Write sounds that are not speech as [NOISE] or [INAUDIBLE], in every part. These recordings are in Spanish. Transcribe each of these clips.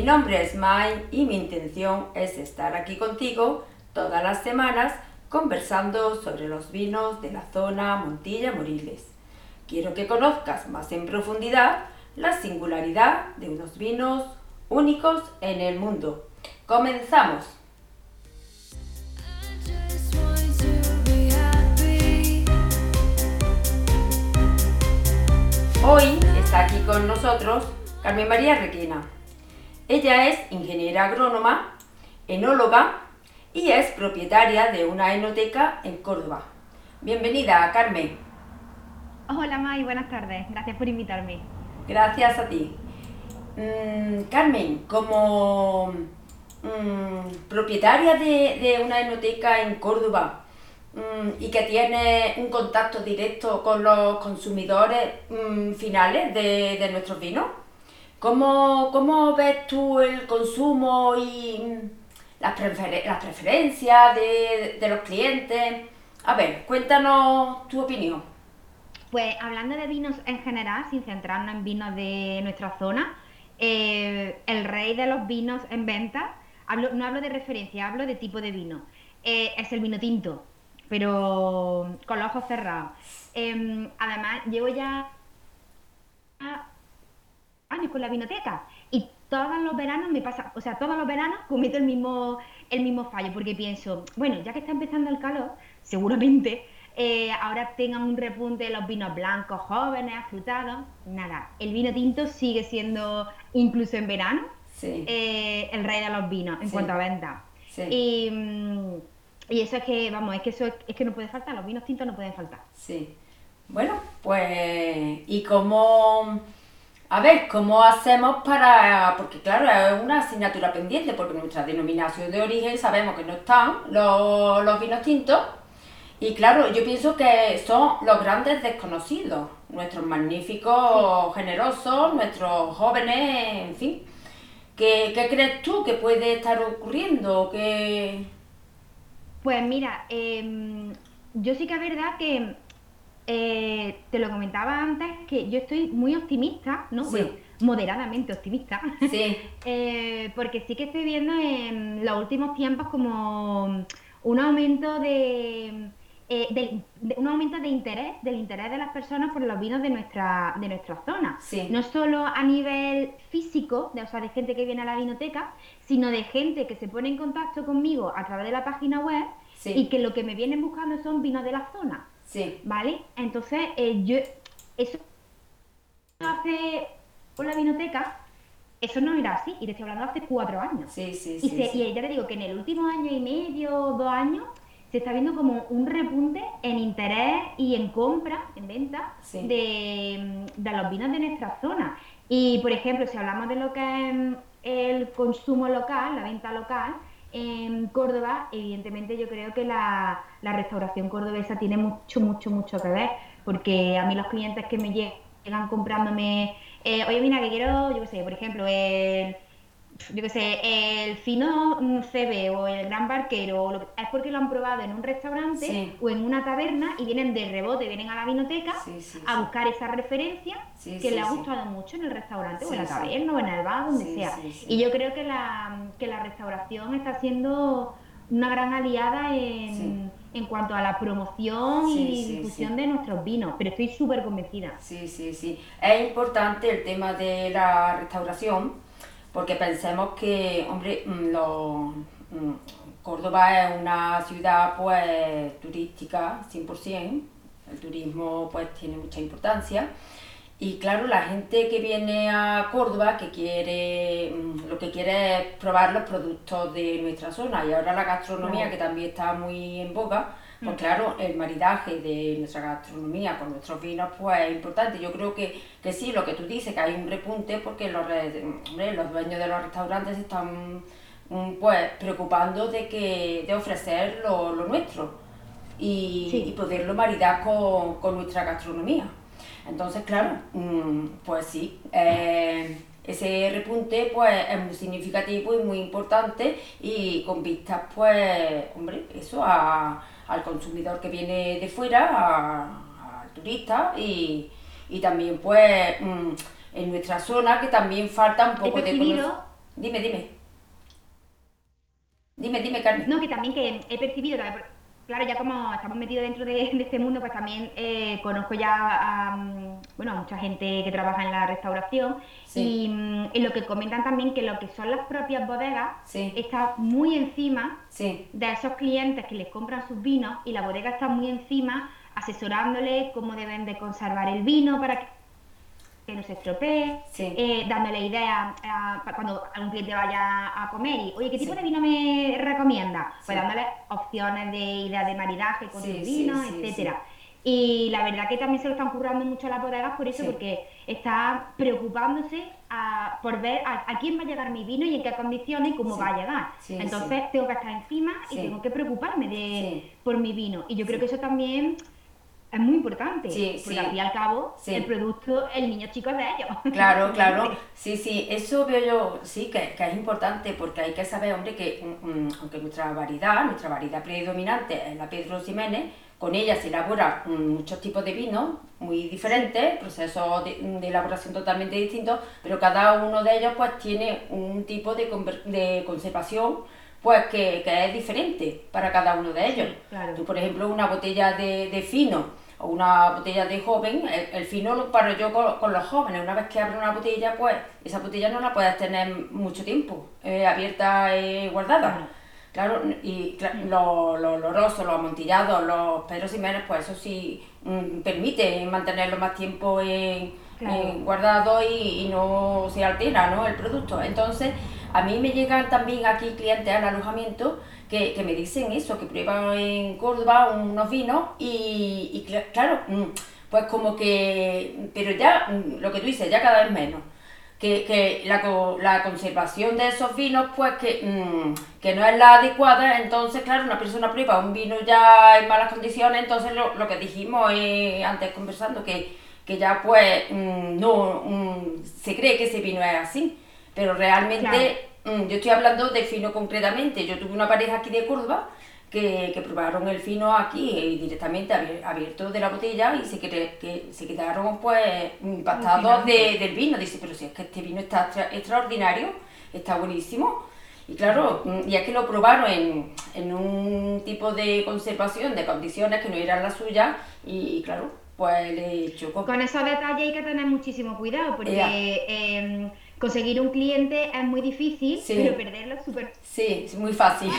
Mi nombre es Mai y mi intención es estar aquí contigo todas las semanas conversando sobre los vinos de la zona Montilla Moriles. Quiero que conozcas más en profundidad la singularidad de unos vinos únicos en el mundo. ¡Comenzamos! Hoy está aquí con nosotros Carmen María Requena. Ella es ingeniera agrónoma, enóloga y es propietaria de una enoteca en Córdoba. Bienvenida, Carmen. Hola, May, buenas tardes. Gracias por invitarme. Gracias a ti. Mm, Carmen, como mm, propietaria de, una enoteca en Córdoba mm, y que tiene un contacto directo con los consumidores finales de, de nuestros vinos, ¿Cómo, ves tú el consumo y las, preferencias de, los clientes? A ver, cuéntanos tu opinión. Pues hablando de vinos en general, sin centrarnos en vinos de nuestra zona, eh, el rey de los vinos en venta, no hablo de referencia, hablo de tipo de vino, eh, es el vino tinto, pero con los ojos cerrados. Em, además, llevo ya años con la vinoteca y todos los veranos me pasa, o sea, todos los veranos cometo el mismo, el mismo fallo porque pienso, bueno, ya que está empezando el calor, seguramente eh, ahora tengan un repunte de los vinos blancos, jóvenes, afrutados. Nada, el vino tinto sigue siendo, incluso en verano, eh, el rey de los vinos en cuanto a venta. Y, mm, y, eso es que, vamos, es que eso es, que no puede faltar, los vinos tintos no pueden faltar. Sí. Bueno, pues, ¿y cómo a ver, ¿cómo hacemos para...? Porque claro, es una asignatura pendiente, porque nuestra denominación de origen sabemos que no están los, vinos tintos. Y claro, yo pienso que son los grandes desconocidos, nuestros magníficos generosos, nuestros jóvenes, en fin. ¿Qué, crees tú que puede estar ocurriendo? Pues mira, em, yo sí que es verdad que eh, te lo comentaba antes que yo estoy muy optimista, ¿no? moderadamente optimista. Sí. [LAUGHS] Eh, porque sí que estoy viendo en los últimos tiempos como un aumento de, eh, un aumento de interés, del interés de las personas por los vinos de nuestra, de nuestra zona. No solo a nivel físico, de, o sea, de gente que viene a la vinoteca, sino de gente que se pone en contacto conmigo a través de la página web y que lo que me vienen buscando son vinos de la zona. Sí. ¿Vale? Entonces, eh, yo, eso hace con la vinoteca, eso no era así, y te estoy hablando hace cuatro años. Sí, sí, y sí, Y ya te digo que en el último año y medio, dos años, se está viendo como un repunte en interés y en compra, en venta, de, de, los vinos de nuestra zona. Y, por ejemplo, si hablamos de lo que es el consumo local, la venta local, en Córdoba, evidentemente yo creo que la, restauración cordobesa tiene mucho, mucho, mucho que ver, porque a mí los clientes que me llegan comprándome, eh, oye, mira, que quiero, yo qué sé, por ejemplo, el yo qué sé, el fino CB o el gran barquero, es porque lo han probado en un restaurante o en una taberna y vienen de rebote, vienen a la vinoteca a buscar esa referencia que le ha gustado mucho en el restaurante o en la taberna o en el bar, donde sea. Y yo creo que la, que la restauración está siendo una gran aliada en, en cuanto a la promoción y difusión de nuestros vinos, pero estoy súper convencida. Sí, sí, sí. Es importante el tema de la restauración porque pensemos que, hombre, mm, mm, Córdoba es una ciudad pues turística 100%, el turismo pues tiene mucha importancia. Y claro, la gente que viene a Córdoba que quiere, mm, lo que quiere es probar los productos de nuestra zona. Y ahora la gastronomía que también está muy en boca, pues claro, el maridaje de nuestra gastronomía con nuestros vinos pues es importante. Yo creo que, que sí, lo que tú dices, que hay un repunte porque los, los dueños de los restaurantes están mm, pues preocupando de que de ofrecer lo, nuestro y, poderlo maridar con, nuestra gastronomía. Entonces, claro, mm, pues sí, eh, ese repunte pues es muy significativo y muy importante y con vistas pues, hombre, eso a al consumidor que viene de fuera, al turista y, y, también pues mm, en nuestra zona que también falta un poco de Dime, dime. Dime, dime, Carmen. No, que también que he percibido, claro, ya como estamos metidos dentro de, este mundo, pues también eh, conozco ya a, mm, bueno, mucha gente que trabaja en la restauración mm, y, lo que comentan también que lo que son las propias bodegas está muy encima de esos clientes que les compran sus vinos y la bodega está muy encima asesorándoles cómo deben de conservar el vino para que que no se estropee, eh, dándole ideas cuando algún cliente vaya a comer y, oye, ¿qué tipo de vino me recomienda? Pues dándole opciones de ideas de maridaje con el vino, etcétera. Y la verdad que también se lo están currando mucho las bodegas por eso, porque está preocupándose por ver a, quién va a llegar mi vino y en qué condiciones y cómo va a llegar. Entonces tengo que estar encima y tengo que preocuparme de, por mi vino. Y yo creo que eso también es muy importante, sí, porque al fin y al cabo el producto, el niño chico es de ellos. [LAUGHS] Claro, claro, sí, sí, eso veo yo, sí, que, es importante porque hay que saber, hombre, que mm, mm, aunque nuestra variedad, nuestra variedad predominante es la Pedro Ximénez, con ella se elaboran mm, muchos tipos de vinos muy diferentes, procesos de, elaboración totalmente distintos, pero cada uno de ellos pues tiene un tipo de, de conservación pues que, es diferente para cada uno de ellos. Tú, por ejemplo, una botella de, de fino o una botella de joven, el, fino lo paro yo con, los jóvenes. Una vez que abre una botella, pues esa botella no la puedes tener mucho tiempo eh, abierta y guardada. Claro, y los, los los amontillados, los Pedro Jiménez, pues eso sí mm, permite mantenerlo más tiempo guardado y, y, no se altera ¿no? el producto. Entonces, a mí me llegan también aquí clientes al alojamiento que, me dicen eso, que prueban en Córdoba unos vinos y, claro, mm, pues como que, pero ya, mm, lo que tú dices, ya cada vez menos. Que, la, conservación de esos vinos, pues mm, que, no es la adecuada, entonces, claro, una persona prueba un vino ya en malas condiciones, entonces lo, que dijimos eh, antes conversando, que, que ya pues no se cree que ese vino es así, pero realmente Mm, yo estoy hablando de fino concretamente. Yo tuve una pareja aquí de Córdoba que, que probaron el fino aquí y directamente abierto de la botella y se, que, se quedaron pues impactados del vino. Dice, pero si es que este vino está extraordinario, está buenísimo. Y claro, mm, y es que lo probaron en, en un tipo de conservación de condiciones que no eran las suyas y, claro, pues le chocó. Con esos detalles hay que tener muchísimo cuidado porque... conseguir un cliente es muy difícil, pero perderlo es súper... Sí, es muy fácil.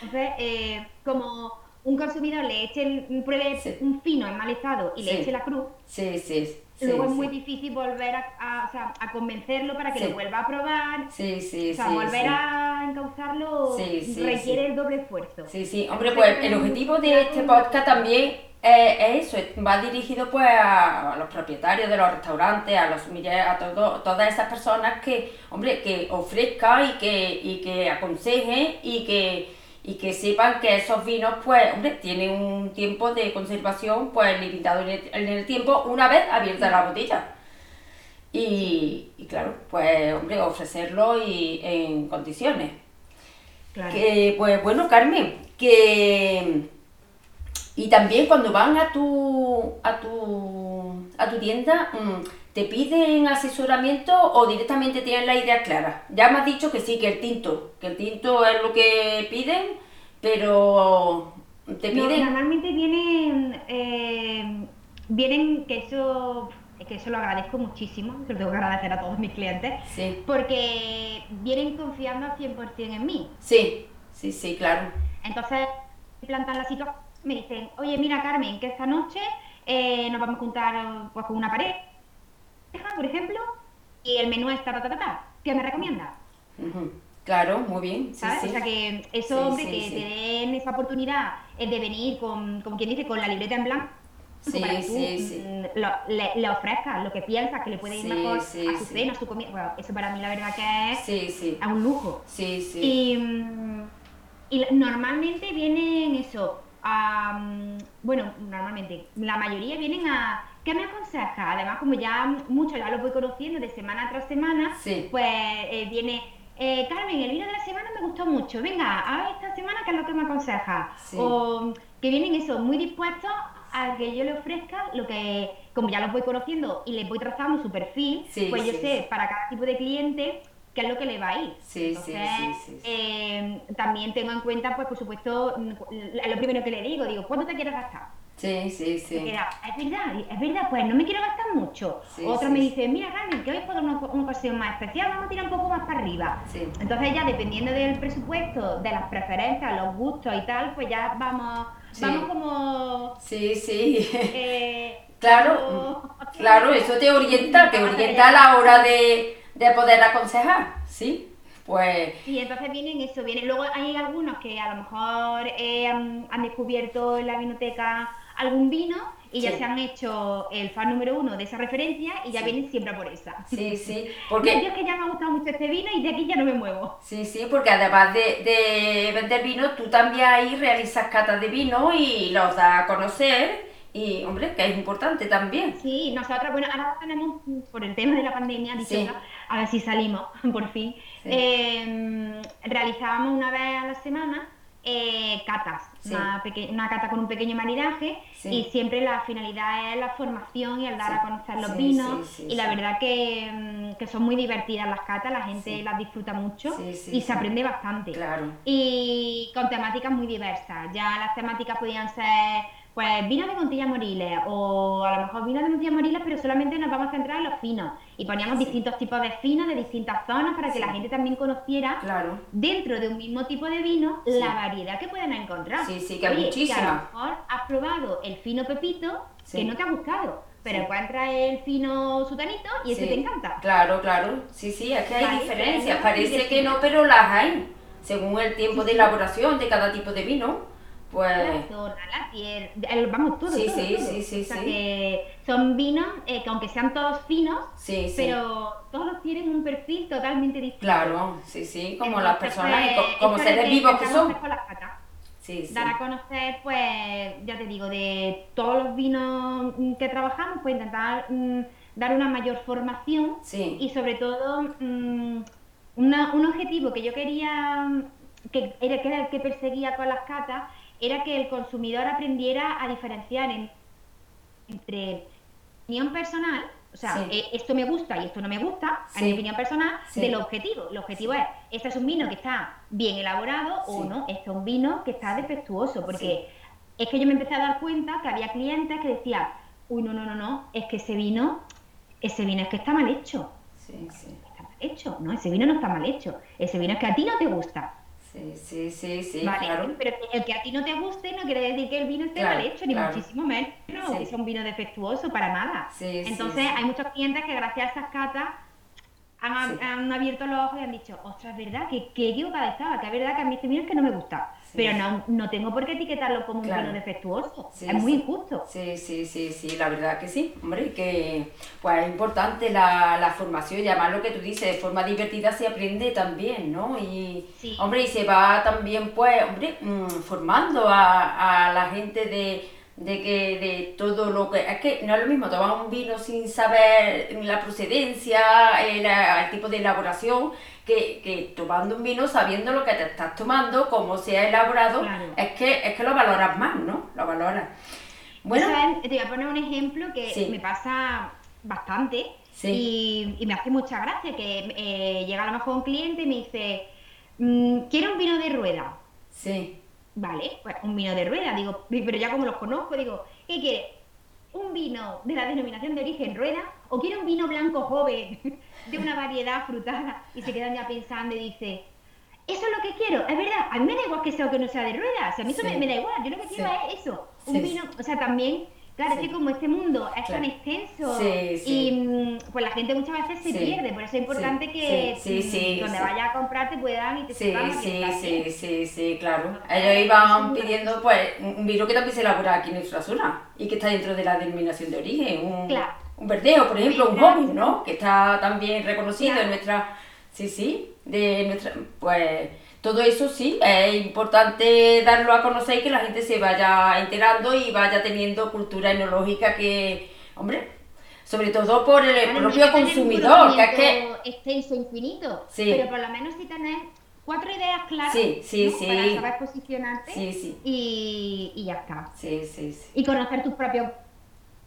Entonces, eh, como un consumidor le eche el, pruebe un fino en mal estado y le eche la cruz, sí, sí, luego es muy difícil volver a, o sea, a convencerlo para que lo vuelva a probar. Sí, sí, o sea, volver a encauzarlo requiere el doble esfuerzo. Sí, sí. Hombre, pues el objetivo de este podcast también eh, eso, va dirigido pues a, los propietarios de los restaurantes, a los a todo, todas esas personas que, hombre, que ofrezcan y que, y que aconsejen y que, y que sepan que esos vinos pues, hombre, tienen un tiempo de conservación pues limitado en el, tiempo una vez abierta la botella. Y, claro, pues hombre, ofrecerlo y en condiciones. Que, pues bueno, Carmen, que y también cuando van a tu, a tu, a tu tienda, mm, ¿te piden asesoramiento o directamente tienen la idea clara? Ya me has dicho que sí, que el tinto, que el tinto es lo que piden, pero ¿te piden? normalmente vienen, eh, vienen que eso que eso lo agradezco muchísimo, se lo tengo que agradecer a todos mis clientes, sí. porque vienen confiando al 100% en mí. Sí, sí, sí, claro. Entonces, plantan la situación me dicen, oye, mira Carmen, que esta noche eh, nos vamos a juntar pues, con una pareja, por ejemplo, y el menú está ta, ta, ta, ¿qué me recomienda? Claro, muy bien. ¿Sabes? O sea que eso, hombre, que te den esa oportunidad de venir con, como quien dice, con la libreta en blanco. Para que tú mm, le, le, ofrezcas lo que piensas que le puede ir mejor a su cena, a su comida. Bueno, eso para mí la verdad que es, es un lujo. Sí, sí. Y, mm, y normalmente vienen eso, bueno, normalmente, la mayoría vienen a, ¿qué me aconseja? Además, como ya mucho ya lo voy conociendo de semana tras semana, pues eh, viene, eh, Carmen, el vino de la semana me gustó mucho, venga, a esta semana, ¿qué es lo que me aconseja? O que vienen eso, muy dispuestos a que yo le ofrezca lo que, como ya los voy conociendo y les voy trazando su perfil, pues yo sé, para cada tipo de cliente, qué es lo que le va a ir. Sí, sí, sí, eh, también tengo en cuenta, pues por supuesto, lo primero que le digo, digo, ¿cuánto te quieres gastar? Sí, sí, sí. es verdad, es verdad, pues no me quiero gastar mucho. Otro me dice, mira Carmen, que hoy es por una, ocasión más especial, vamos a tirar un poco más para arriba. Entonces ya dependiendo del presupuesto, de las preferencias, los gustos y tal, pues ya vamos, vamos como... Sí, sí. Eh, [LAUGHS] claro, claro, [LAUGHS] eso te orienta, te orienta a la hora de, de poder aconsejar, ¿sí? Pues... Y entonces vienen eso, vienen. Luego hay algunos que a lo mejor eh, han, descubierto en la vinoteca algún vino y ya se han hecho el fan número uno de esa referencia y ya vienen siempre por esa. Sí, sí. [LAUGHS] Porque... es que ya me ha gustado mucho este vino y de aquí ya no me muevo. Sí, sí, porque además de, de vender vino, tú también ahí realizas catas de vino y los das a conocer. Y, hombre, que es importante también. Sí, nosotros, bueno, ahora tenemos, por el tema de la pandemia, dicho, a ver si salimos, [LAUGHS] por fin, eh, realizábamos una vez a la semana eh, catas, una, cata con un pequeño maridaje y siempre la finalidad es la formación y el dar a conocer los vinos. y la verdad mm, que, son muy divertidas las catas, la gente las disfruta mucho y se aprende bastante. Y con temáticas muy diversas, ya las temáticas podían ser pues vino de Montilla Moriles o a lo mejor vino de Montilla Moriles pero solamente nos vamos a centrar en los finos y poníamos distintos tipos de finos de distintas zonas para que la gente también conociera claro. dentro de un mismo tipo de vino la variedad que pueden encontrar. Sí, sí, que hay muchísimas. a lo mejor has probado el fino pepito que no te ha gustado. Pero encuentras el fino sutanito y ese te encanta. Claro, claro. Sí, sí, es que hay diferencias. Parece que no, pero las hay. Según el tiempo de elaboración de cada tipo de vino. Pues... La zona, la tierra, vamos, todo, sí, todo, sí, Sí, sí, o sea que son vinos eh, que aunque sean todos finos, sí, pero todos tienen un perfil totalmente distinto. Claro, sí, sí, como las personas, pues, como, seres vivos que son. Sí, sí. Dar a conocer, pues, ya te digo, de todos los vinos que trabajamos, pues intentar mm, dar una mayor formación y sobre todo mm, un objetivo que yo quería, que era, que era el que perseguía con las catas, era que el consumidor aprendiera a diferenciar entre opinión personal, o sea, eh, esto me gusta y esto no me gusta, en mi opinión personal, del objetivo. El objetivo es, este es un vino que está bien elaborado o no, este es un vino que está defectuoso, porque es que yo me empecé a dar cuenta que había clientes que decían, uy, no, no, no, no, es que ese vino, ese vino es que está mal hecho. Sí, sí. Está mal hecho, no, ese vino no está mal hecho, ese vino es que a ti no te gusta. Sí, sí, sí, sí, claro. Pero el que a ti no te guste no quiere decir que el vino esté mal hecho, ni muchísimo menos que sea un vino defectuoso, para nada. Entonces hay muchos clientes que gracias a esas catas han, abierto los ojos y han dicho, ostras, es verdad, que, que equivocada estaba, que es verdad que a mí este vino es que no me gusta. Pero no, no tengo por qué etiquetarlo como un vino defectuoso. es muy injusto. Sí, sí, sí, sí, la verdad que sí. Hombre, que pues es importante la, la formación y además lo que tú dices, de forma divertida se aprende también, ¿no? Y, hombre, y se va también, pues, hombre, mm, formando a, a la gente de de que de todo lo que es que no es lo mismo tomar un vino sin saber la procedencia el, el tipo de elaboración que, que, tomando un vino sabiendo lo que te estás tomando cómo se ha elaborado es que es que lo valoras más no lo valoras. Bueno. Te voy a poner un ejemplo que me pasa bastante y, y, me hace mucha gracia que eh, llega a lo mejor un cliente y me dice mm, quiero un vino de rueda sí Vale, pues un vino de rueda, digo, pero ya como los conozco, digo, ¿qué quiere? ¿Un vino de la denominación de origen rueda o quiere un vino blanco joven [LAUGHS] de una variedad frutada? Y se quedan ya pensando y dice, eso es lo que quiero, es verdad, a mí me da igual que sea o que no sea de rueda, o a mí eso me, da igual, yo lo que quiero es eso, un vino, o sea, también Claro, es que como este mundo es tan extenso y mm, pues la gente muchas veces se pierde, por eso es importante que mm, donde vaya a comprar te puedan y te Sí, sí, sí, sí, sí, claro. Ellos iban pidiendo pues un vino que también se elabora aquí en nuestra zona y que está dentro de la denominación de origen, un, un verdeo, por ejemplo, un hobby, ¿no? Que está también reconocido en nuestra... Sí, sí, de nuestra... pues todo eso sí, es importante darlo a conocer y que la gente se vaya enterando y vaya teniendo cultura enológica que, hombre, sobre todo por el propio consumidor, que es que... extenso, infinito, pero por lo menos si tenés cuatro ideas claras sí, sí, sí. para saber posicionarte y, y, ya está. Sí, sí, sí. Y conocer tus propios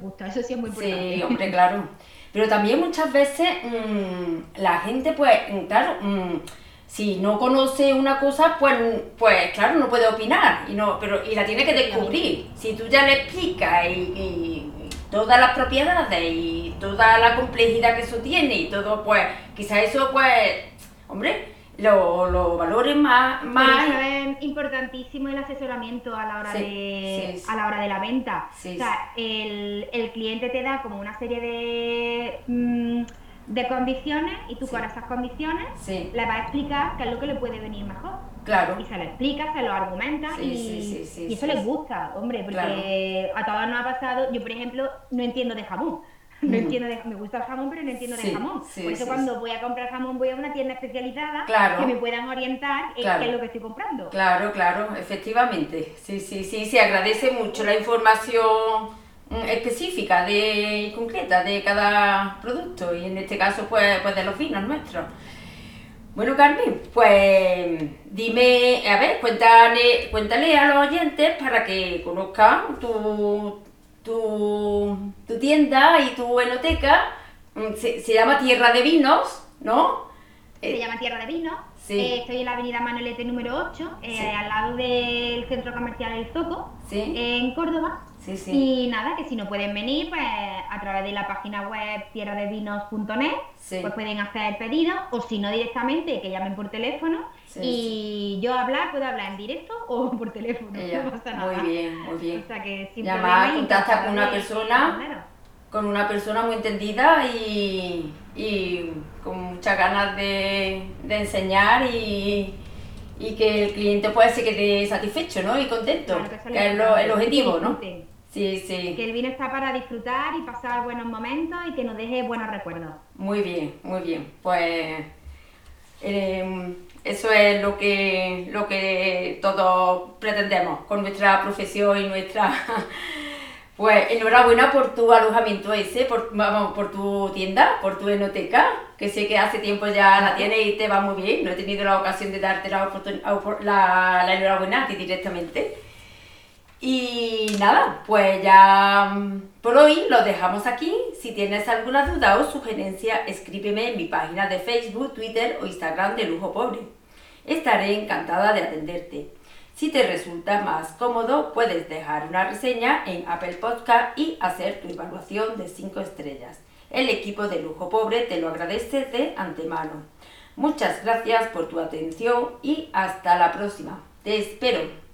gustos, eso sí es muy importante. Sí, hombre, claro. Pero también muchas veces mm, la gente, pues, mm, claro, mm, si no conoce una cosa, pues, pues claro, no puede opinar, y no, pero, y la tiene que descubrir. Si tú ya le explicas y, todas las propiedades y toda la complejidad que eso tiene y todo, pues quizás eso, pues, hombre, los valores más... más... es importantísimo el asesoramiento a la hora, de, A la, hora de la venta. o sea, el, el, cliente te da como una serie de, mm, de condiciones y tú con esas condiciones le vas a explicar qué es lo que le puede venir mejor. Claro. Y se lo explica, se lo argumenta y, y eso les gusta, hombre, porque a todos nos ha pasado, yo por ejemplo no entiendo de jamón. [LAUGHS] No entiendo de, me gusta el jamón, pero no entiendo de jamón. Por eso cuando voy a comprar jamón voy a una tienda especializada que me puedan orientar en qué es lo que estoy comprando. Claro, claro, efectivamente. Sí, sí, sí, se agradece mucho la información específica de, y concreta de cada producto y en este caso pues, pues de los vinos nuestros. Bueno, Carmen, pues dime, a ver, cuéntale, cuéntale a los oyentes para que conozcan tu, tu, tienda y tu enoteca mm, se, llama Tierra de Vinos, ¿no? Se eh, llama Tierra de Vinos. Eh, estoy en la avenida Manolete número 8, eh, al lado del centro comercial El Zoco, en Córdoba. Y nada, que si no pueden venir, pues a través de la página web tierradevinos.net, pues pueden hacer pedidos, o si no directamente, que llamen por teléfono. y yo hablar, puedo hablar en directo o [LAUGHS] por teléfono, no pasa nada. Muy bien, muy bien. O sea que Llamar, contacta con una persona, con una persona muy entendida y, y con muchas ganas de, de enseñar y y que el cliente pueda se quede satisfecho ¿no? y contento, que, es lo, el objetivo, ¿no? Sí, sí. Que el vino está para disfrutar y pasar buenos momentos y que nos deje buenos recuerdos. Muy bien, muy bien. Pues em, eso es lo que, lo que todos pretendemos con nuestra profesión y nuestra... [LAUGHS] Pues enhorabuena por tu alojamiento ese, por, vamos, por tu tienda, por tu enoteca, que sé que hace tiempo ya la tienes y te va muy bien. No he tenido la ocasión de darte la, la, la enhorabuena a ti directamente. Y nada, pues ya mm, por hoy lo dejamos aquí. Si tienes alguna duda o sugerencia, escríbeme en mi página de Facebook, Twitter o Instagram de Lujo Pobre. Estaré encantada de atenderte. Si te resulta más cómodo, puedes dejar una reseña en Apple Podcast y hacer tu evaluación de 5 estrellas. El equipo de Lujo Pobre te lo agradece de antemano. Muchas gracias por tu atención y hasta la próxima. Te espero.